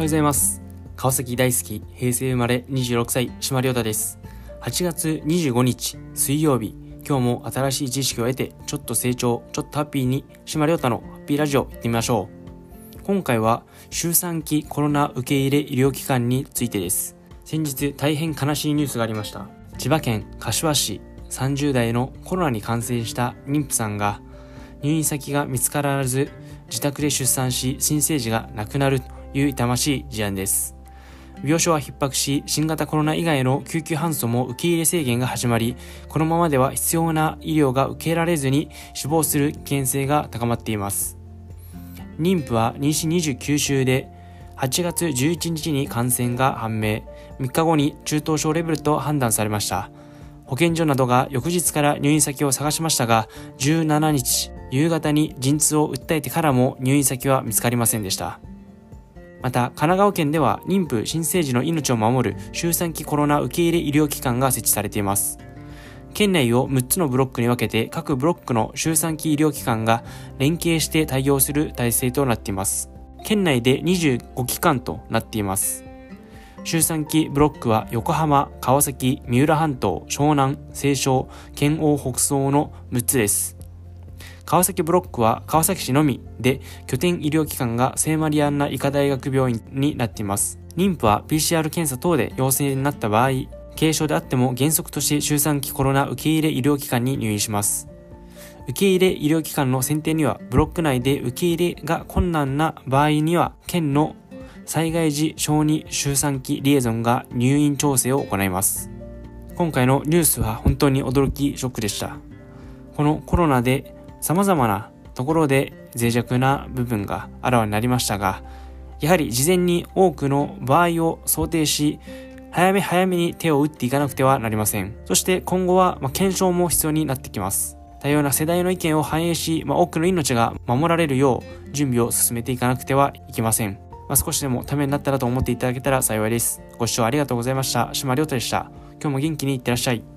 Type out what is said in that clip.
はようございます。川崎大好き、平成生まれ26歳、島亮太です。8月25日、水曜日、今日も新しい知識を得て、ちょっと成長、ちょっとハッピーに、島亮太のハッピーラジオ行ってみましょう。今回は、周産期コロナ受け入れ医療機関についてです。先日、大変悲しいニュースがありました。千葉県柏市30代のコロナに感染した妊婦さんが、入院先が見つからず、自宅で出産し、新生児が亡くなるという痛ましい事案です。病床は逼迫し、新型コロナ以外の救急搬送も受け入れ制限が始まり、このままでは必要な医療が受けられずに死亡する危険性が高まっています。妊婦は妊娠29週で、8月11日に感染が判明、3日後に中等症レベルと判断されました。保健所などが翌日から入院先を探しましたが、17日、夕方に陣痛を訴えてからも入院先は見つかりませんでした。また、神奈川県では妊婦、新生児の命を守る周産期コロナ受け入れ医療機関が設置されています。県内を6つのブロックに分けて各ブロックの周産期医療機関が連携して対応する体制となっています。県内で25機関となっています。周産期ブロックは横浜、川崎、三浦半島、湘南、西湘、県央北総の6つです。川崎ブロックは川崎市のみで拠点医療機関が聖マリアンナ医科大学病院になっています。妊婦は PCR 検査等で陽性になった場合、軽症であっても原則として周産期コロナ受け入れ医療機関に入院します。受け入れ医療機関の選定にはブロック内で受け入れが困難な場合には県の災害時小児周産期リエゾンが入院調整を行います。今回のニュースは本当に驚きショックでした。このコロナで様々なところで脆弱な部分があらわになりましたが、やはり事前に多くの場合を想定し、早め早めに手を打っていかなくてはなりません。そして今後は、ま、検証も必要になってきます。多様な世代の意見を反映し、まあ、多くの命が守られるよう準備を進めていかなくてはいけません。まあ、少しでもためになったらと思っていただけたら幸いです。ご視聴ありがとうございました。島亮太でした。今日も元気にいってらっしゃい。